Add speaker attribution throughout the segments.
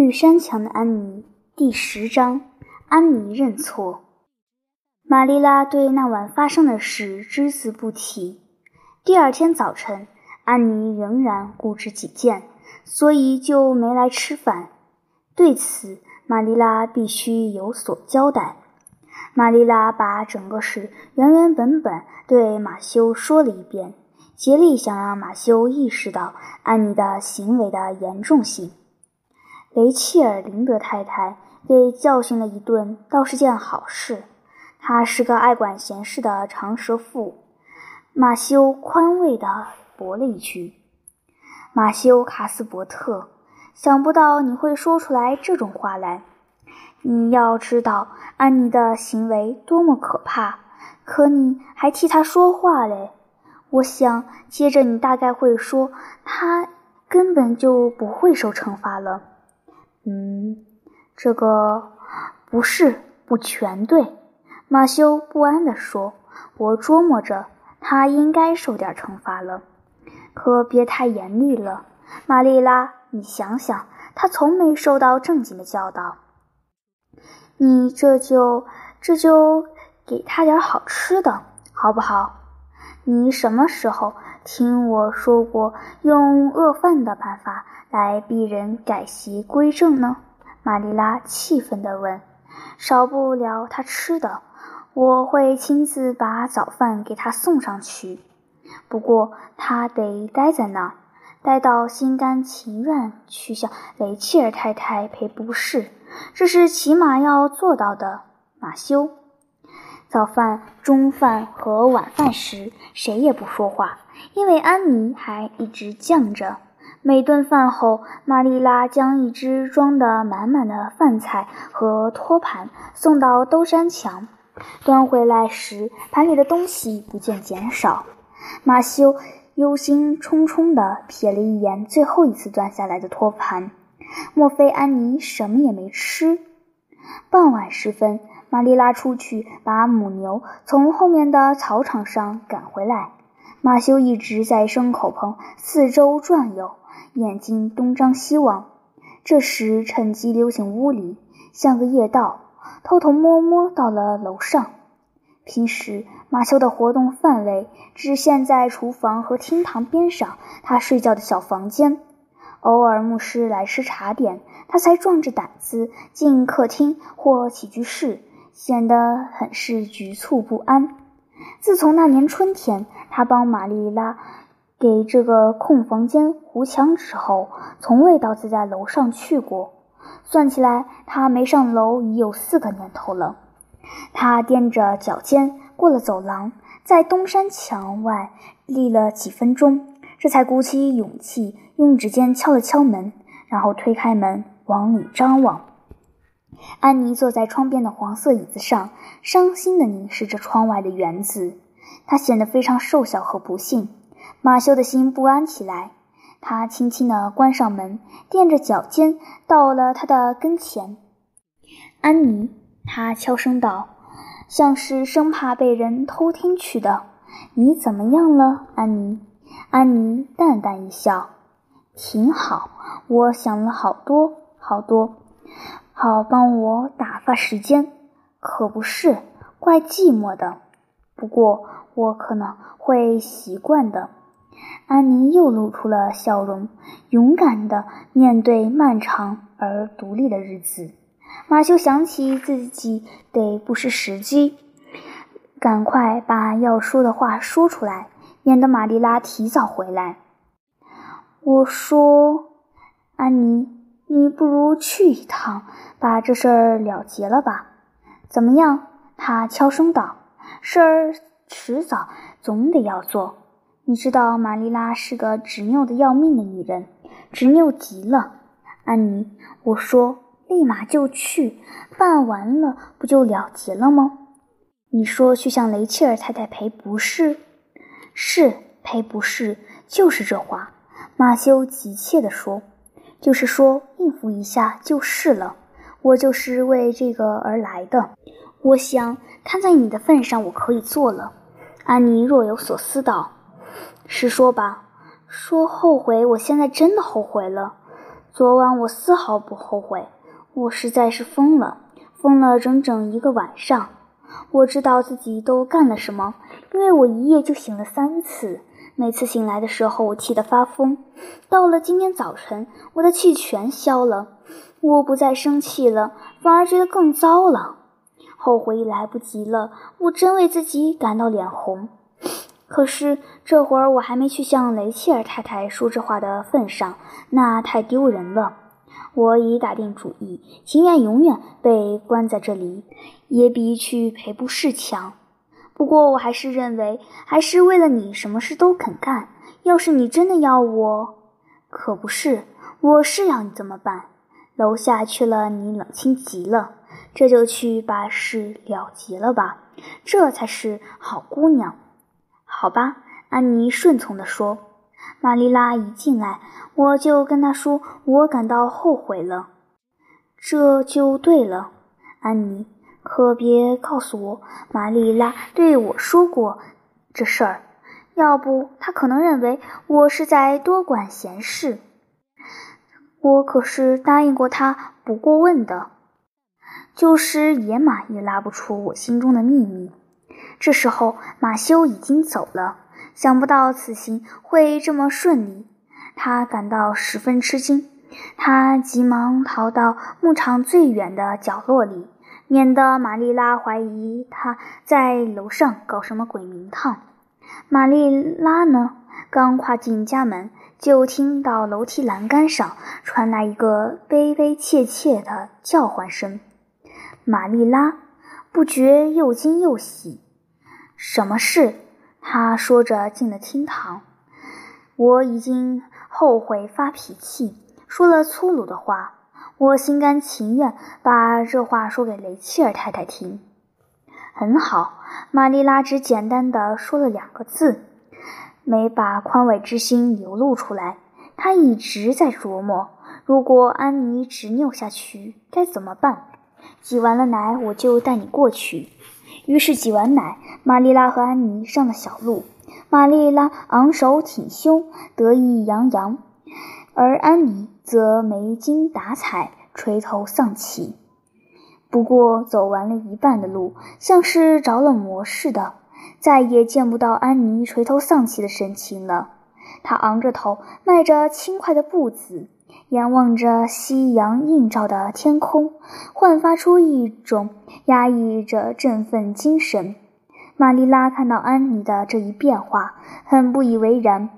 Speaker 1: 绿山墙的安妮第十章：安妮认错。玛丽拉对那晚发生的事只字不提。第二天早晨，安妮仍然固执己见，所以就没来吃饭。对此，玛丽拉必须有所交代。玛丽拉把整个事原原本本对马修说了一遍，竭力想让马修意识到安妮的行为的严重性。雷切尔·林德太太被教训了一顿，倒是件好事。她是个爱管闲事的长舌妇。马修宽慰地驳了一句：“马修·卡斯伯特，想不到你会说出来这种话来。你要知道安妮的行为多么可怕，可你还替她说话嘞。我想接着你大概会说，她根本就不会受惩罚了。”嗯，这个不是不全对。马修不安地说：“我琢磨着，他应该受点惩罚了，可别太严厉了。”玛丽拉，你想想，他从没受到正经的教导。你这就这就给他点好吃的，好不好？你什么时候听我说过用饿饭的办法？来逼人改邪归正呢？玛丽拉气愤地问。“少不了他吃的，我会亲自把早饭给他送上去。不过他得待在那儿，待到心甘情愿去向雷切尔太太赔不是，这是起码要做到的。”马修，早饭、中饭和晚饭时，谁也不说话，因为安妮还一直犟着。每顿饭后，玛丽拉将一只装得满满的饭菜和托盘送到兜山墙。端回来时，盘里的东西不见减少。马修忧心忡忡地瞥了一眼最后一次端下来的托盘，莫非安妮什么也没吃？傍晚时分，玛丽拉出去把母牛从后面的草场上赶回来。马修一直在牲口棚四周转悠。眼睛东张西望，这时趁机溜进屋里，像个夜盗，偷偷摸摸到了楼上。平时马修的活动范围只限在厨房和厅堂边上，他睡觉的小房间。偶尔牧师来吃茶点，他才壮着胆子进客厅或起居室，显得很是局促不安。自从那年春天，他帮玛丽拉。给这个空房间糊墙之后，从未到自家楼上去过。算起来，他没上楼已有四个年头了。他踮着脚尖过了走廊，在东山墙外立了几分钟，这才鼓起勇气用指尖敲了敲门，然后推开门往里张望。安妮坐在窗边的黄色椅子上，伤心地凝视着窗外的园子。她显得非常瘦小和不幸。马修的心不安起来，他轻轻地关上门，垫着脚尖到了他的跟前。安妮，他悄声道，像是生怕被人偷听去的。你怎么样了，安妮？安妮淡淡一笑，挺好。我想了好多好多，好帮我打发时间。可不是，怪寂寞的。不过我可能会习惯的。安妮又露出了笑容，勇敢地面对漫长而独立的日子。马修想起自己得不失时机，赶快把要说的话说出来，免得玛丽拉提早回来。我说：“安妮，你不如去一趟，把这事儿了结了吧？怎么样？”他悄声道：“事儿迟早总得要做。”你知道玛丽拉是个执拗的要命的女人，执拗极了。安妮，我说立马就去办完了，不就了结了吗？你说去向雷切尔太太赔不是？是赔不是？就是这话。马修急切地说：“就是说应付一下就是了。我就是为这个而来的。我想看在你的份上，我可以做了。”安妮若有所思道。实说吧，说后悔，我现在真的后悔了。昨晚我丝毫不后悔，我实在是疯了，疯了整整一个晚上。我知道自己都干了什么，因为我一夜就醒了三次，每次醒来的时候我气得发疯。到了今天早晨，我的气全消了，我不再生气了，反而觉得更糟了。后悔已来不及了，我真为自己感到脸红。可是这会儿我还没去向雷切尔太太说这话的份上，那太丢人了。我已打定主意，情愿永远被关在这里，也比去赔布市强。不过我还是认为，还是为了你，什么事都肯干。要是你真的要我，可不是，我是要你怎么办？楼下去了，你冷清极了，这就去把事了结了吧，这才是好姑娘。好吧，安妮顺从地说。玛丽拉一进来，我就跟她说，我感到后悔了。这就对了，安妮，可别告诉我玛丽拉对我说过这事儿，要不她可能认为我是在多管闲事。我可是答应过她不过问的，就是野马也拉不出我心中的秘密。这时候，马修已经走了。想不到此行会这么顺利，他感到十分吃惊。他急忙逃到牧场最远的角落里，免得玛丽拉怀疑他在楼上搞什么鬼名堂。玛丽拉呢，刚跨进家门，就听到楼梯栏杆上传来一个悲悲切切的叫唤声。玛丽拉不觉又惊又喜。什么事？他说着进了厅堂。我已经后悔发脾气，说了粗鲁的话。我心甘情愿把这话说给雷切尔太太听。很好，玛丽拉只简单的说了两个字，没把宽慰之心流露出来。她一直在琢磨，如果安妮执拗下去该怎么办。挤完了奶，我就带你过去。于是挤完奶，玛丽拉和安妮上了小路。玛丽拉昂首挺胸，得意洋洋，而安妮则没精打采，垂头丧气。不过走完了一半的路，像是着了魔似的，再也见不到安妮垂头丧气的神情了。她昂着头，迈着轻快的步子。仰望着夕阳映照的天空，焕发出一种压抑着振奋精神。玛丽拉看到安妮的这一变化，很不以为然。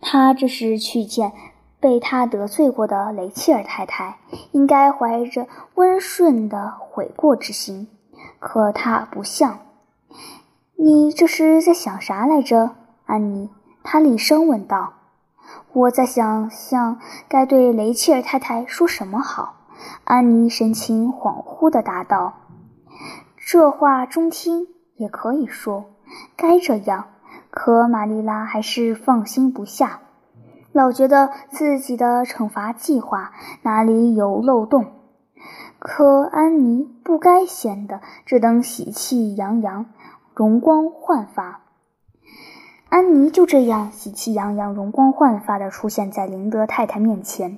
Speaker 1: 她这是去见被他得罪过的雷切尔太太，应该怀着温顺的悔过之心。可她不像。你这是在想啥来着，安妮？她厉声问道。我在想象该对雷切尔太太说什么好。安妮神情恍惚地答道：“这话中听也可以说，该这样。”可玛丽拉还是放心不下，老觉得自己的惩罚计划哪里有漏洞。可安妮不该显得这等喜气洋洋、容光焕发。安妮就这样喜气洋洋、容光焕发地出现在林德太太面前。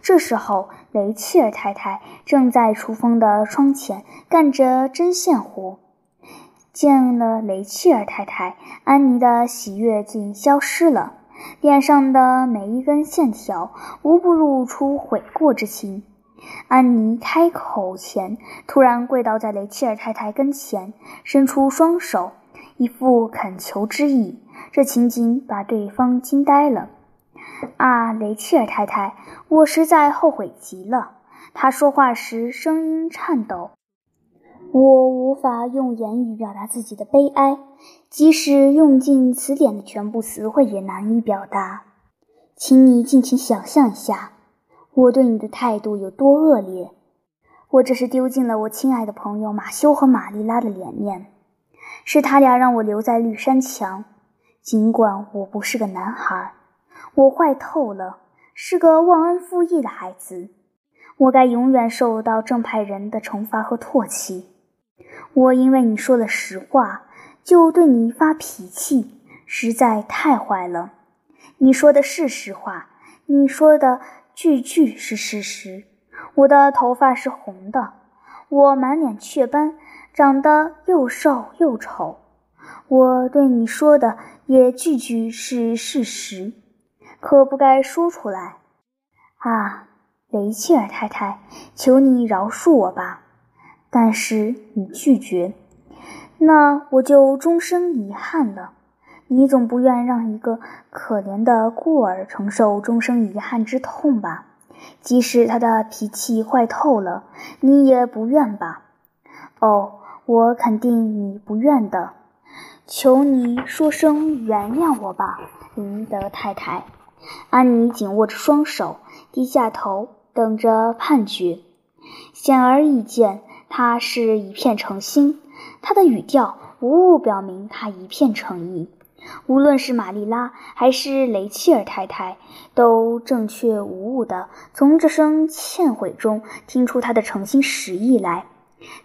Speaker 1: 这时候，雷切尔太太正在厨房的窗前干着针线活。见了雷切尔太太，安妮的喜悦竟消失了，脸上的每一根线条无不露出悔过之情。安妮开口前，突然跪倒在雷切尔太太跟前，伸出双手，一副恳求之意。这情景把对方惊呆了。啊，雷切尔太太，我实在后悔极了。她说话时声音颤抖，我无法用言语表达自己的悲哀，即使用尽词典的全部词汇也难以表达。请你尽情想象一下，我对你的态度有多恶劣。我这是丢尽了我亲爱的朋友马修和玛丽拉的脸面，是他俩让我留在绿山墙。尽管我不是个男孩，我坏透了，是个忘恩负义的孩子。我该永远受到正派人的惩罚和唾弃。我因为你说了实话，就对你发脾气，实在太坏了。你说的是实话，你说的句句是事实。我的头发是红的，我满脸雀斑，长得又瘦又丑。我对你说的也句句是事实，可不该说出来。啊，雷切尔太太，求你饶恕我吧。但是你拒绝，那我就终生遗憾了。你总不愿让一个可怜的孤儿承受终生遗憾之痛吧？即使他的脾气坏透了，你也不愿吧？哦，我肯定你不愿的。求你说声原谅我吧，林德太太。安妮紧握着双手，低下头，等着判决。显而易见。他是一片诚心，他的语调无误表明他一片诚意。无论是玛丽拉还是雷切尔太太，都正确无误地从这声歉悔中听出他的诚心实意来。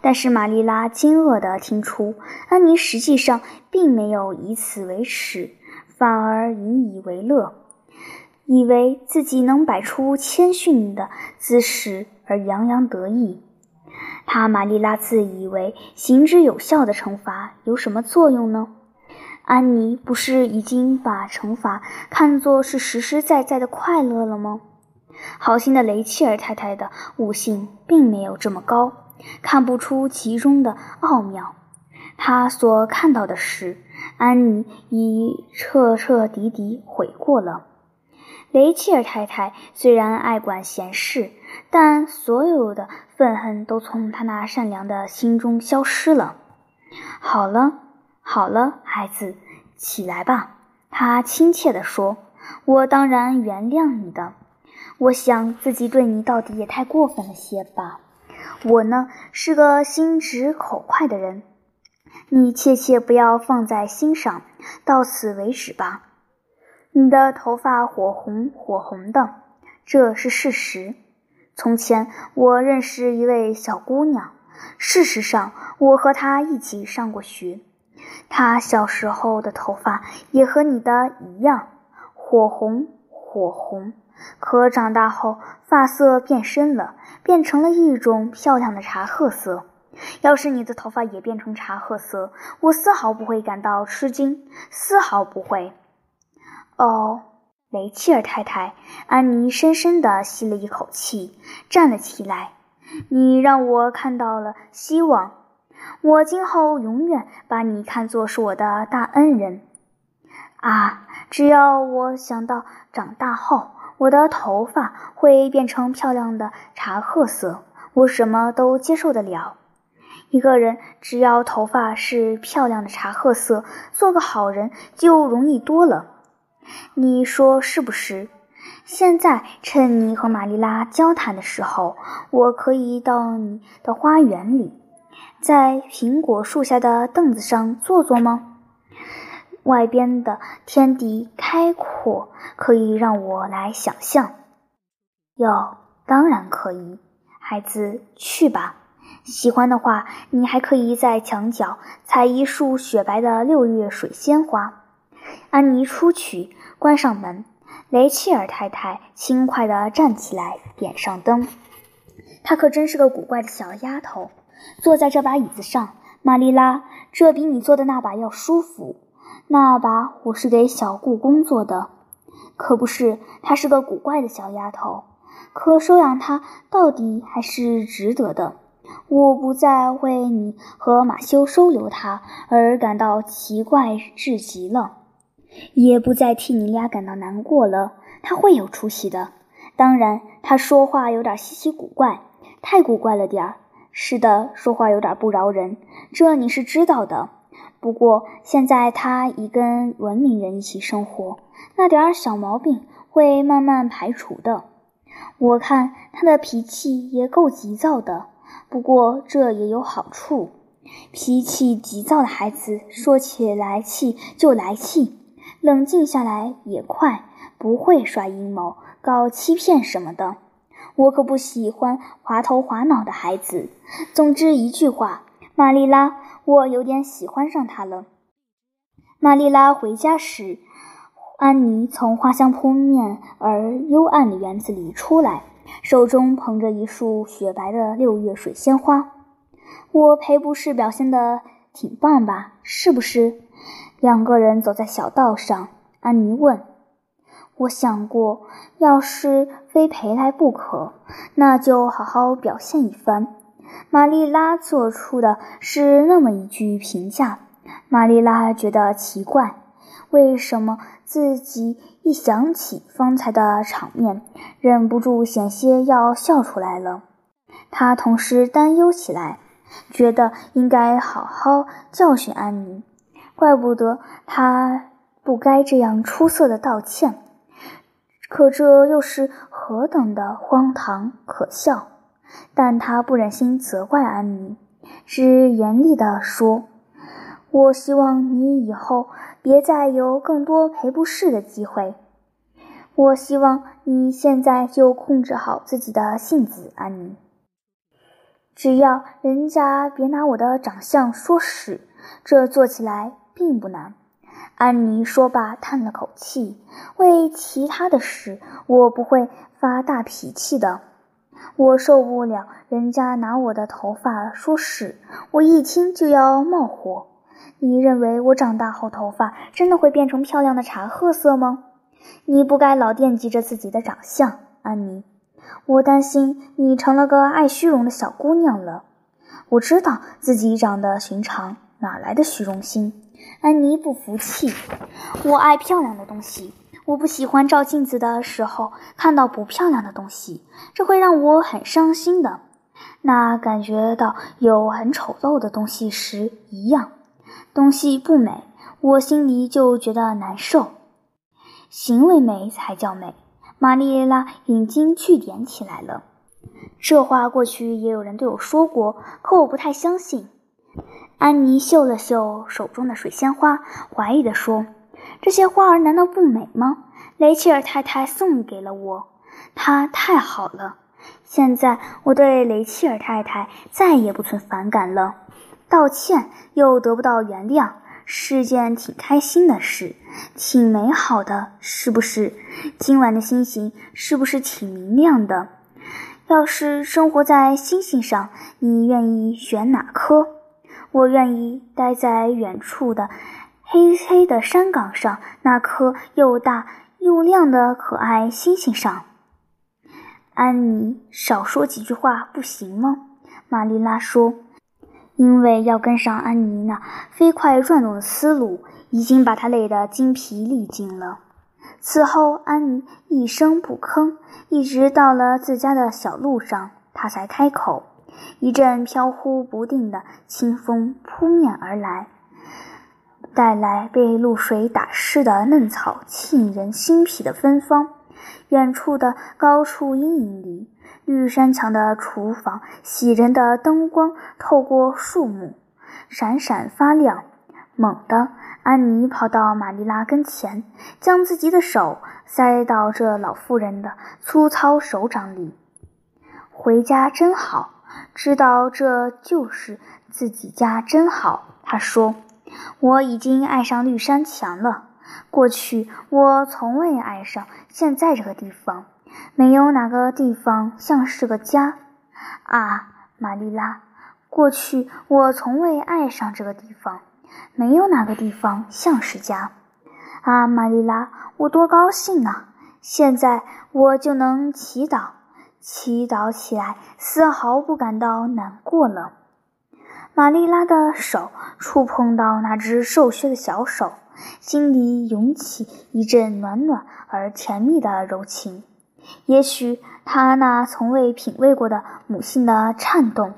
Speaker 1: 但是玛丽拉惊愕地听出，安妮实际上并没有以此为耻，反而引以为乐，以为自己能摆出谦逊的姿势而洋洋得意。他玛丽拉自以为行之有效的惩罚有什么作用呢？安妮不是已经把惩罚看作是实实在在的快乐了吗？好心的雷切尔太太的悟性并没有这么高，看不出其中的奥妙。她所看到的是，安妮已彻彻底底悔过了。雷切尔太太虽然爱管闲事，但所有的愤恨都从他那善良的心中消失了。好了，好了，孩子，起来吧。他亲切地说：“我当然原谅你的。我想自己对你到底也太过分了些吧。我呢，是个心直口快的人，你切切不要放在心上。到此为止吧。”你的头发火红火红的，这是事实。从前我认识一位小姑娘，事实上我和她一起上过学。她小时候的头发也和你的一样，火红火红。可长大后发色变深了，变成了一种漂亮的茶褐色。要是你的头发也变成茶褐色，我丝毫不会感到吃惊，丝毫不会。哦，雷切尔太太，安妮深深地吸了一口气，站了起来。你让我看到了希望，我今后永远把你看作是我的大恩人。啊，只要我想到长大后我的头发会变成漂亮的茶褐色，我什么都接受得了。一个人只要头发是漂亮的茶褐色，做个好人就容易多了。你说是不是？现在趁你和玛丽拉交谈的时候，我可以到你的花园里，在苹果树下的凳子上坐坐吗？外边的天地开阔，可以让我来想象。哟，当然可以，孩子，去吧。喜欢的话，你还可以在墙角采一束雪白的六月水仙花。安妮出去，关上门。雷切尔太太轻快地站起来，点上灯。她可真是个古怪的小丫头。坐在这把椅子上，玛丽拉，这比你坐的那把要舒服。那把我是给小故宫做的，可不是。她是个古怪的小丫头，可收养她到底还是值得的。我不再为你和马修收留她而感到奇怪至极了。也不再替你俩感到难过了。他会有出息的。当然，他说话有点稀奇古怪，太古怪了点儿。是的，说话有点不饶人，这你是知道的。不过现在他已跟文明人一起生活，那点儿小毛病会慢慢排除的。我看他的脾气也够急躁的，不过这也有好处。脾气急躁的孩子说起来气就来气。冷静下来也快，不会耍阴谋、搞欺骗什么的。我可不喜欢滑头滑脑的孩子。总之一句话，玛丽拉，我有点喜欢上他了。玛丽拉回家时，安妮从花香扑面而幽暗的园子里出来，手中捧着一束雪白的六月水仙花。我赔不是表现的挺棒吧？是不是？两个人走在小道上，安妮问：“我想过，要是非赔来不可，那就好好表现一番。”玛丽拉做出的是那么一句评价。玛丽拉觉得奇怪，为什么自己一想起方才的场面，忍不住险些要笑出来了？她同时担忧起来，觉得应该好好教训安妮。怪不得他不该这样出色的道歉，可这又是何等的荒唐可笑！但他不忍心责怪安妮，只严厉地说。我希望你以后别再有更多赔不是的机会。我希望你现在就控制好自己的性子，安妮。只要人家别拿我的长相说事，这做起来并不难。安妮说罢，叹了口气。为其他的事，我不会发大脾气的。我受不了人家拿我的头发说事，我一听就要冒火。你认为我长大后头发真的会变成漂亮的茶褐色吗？你不该老惦记着自己的长相，安妮。我担心你成了个爱虚荣的小姑娘了。我知道自己长得寻常，哪来的虚荣心？安妮不服气。我爱漂亮的东西，我不喜欢照镜子的时候看到不漂亮的东西，这会让我很伤心的。那感觉到有很丑陋的东西时一样。东西不美，我心里就觉得难受。行为美才叫美。玛丽拉眼睛聚点起来了。这话过去也有人对我说过，可我不太相信。安妮嗅了嗅手中的水仙花，怀疑地说：“这些花儿难道不美吗？雷切尔太太送给了我，她太好了。现在我对雷切尔太太再也不存反感了。”道歉又得不到原谅，是件挺开心的事，挺美好的，是不是？今晚的星星是不是挺明亮的？要是生活在星星上，你愿意选哪颗？我愿意待在远处的黑黑的山岗上，那颗又大又亮的可爱星星上。安妮，少说几句话不行吗？玛丽拉说。因为要跟上安妮那飞快转动的思路，已经把她累得精疲力尽了。此后，安妮一声不吭，一直到了自家的小路上，她才开口。一阵飘忽不定的清风扑面而来，带来被露水打湿的嫩草沁人心脾的芬芳。远处的高处阴影里。绿山墙的厨房，喜人的灯光透过树木，闪闪发亮。猛地，安妮跑到玛丽拉跟前，将自己的手塞到这老妇人的粗糙手掌里。回家真好，知道这就是自己家真好。他说：“我已经爱上绿山墙了。过去我从未爱上现在这个地方。”没有哪个地方像是个家啊，玛丽拉。过去我从未爱上这个地方，没有哪个地方像是家啊，玛丽拉。我多高兴啊！现在我就能祈祷，祈祷起来丝毫不感到难过了。玛丽拉的手触碰到那只瘦削的小手，心里涌起一阵暖暖而甜蜜的柔情。也许他那从未品味过的母性的颤动，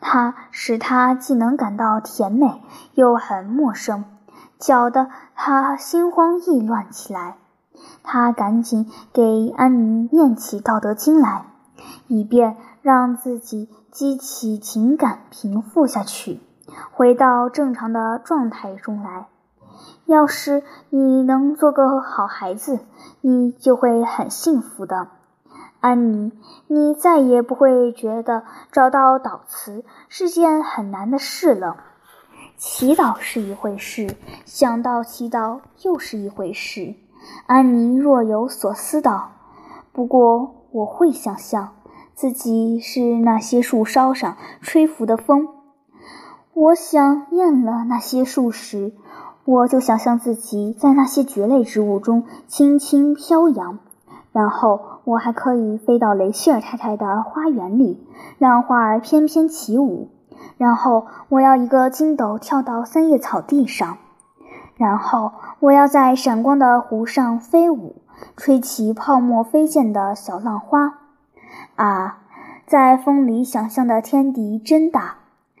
Speaker 1: 它使他既能感到甜美，又很陌生，搅得他心慌意乱起来。他赶紧给安妮念起《道德经》来，以便让自己激起情感，平复下去，回到正常的状态中来。要是你能做个好孩子，你就会很幸福的，安妮。你再也不会觉得找到祷词是件很难的事了。祈祷是一回事，想到祈祷又是一回事。安妮若有所思道：“不过我会想象自己是那些树梢上吹拂的风。我想厌了那些树时，我就想象自己在那些蕨类植物中轻轻飘扬。然后我还可以飞到雷切尔太太的花园里，让花儿翩翩起舞。然后我要一个筋斗跳到三叶草地上。”然后我要在闪光的湖上飞舞，吹起泡沫飞溅的小浪花。啊，在风里想象的天敌真大，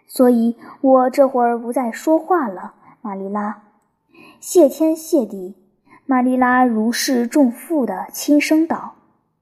Speaker 1: 所以我这会儿不再说话了，玛丽拉。谢天谢地，玛丽拉如释重负的轻声道。